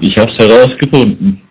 Ich hab's herausgefunden.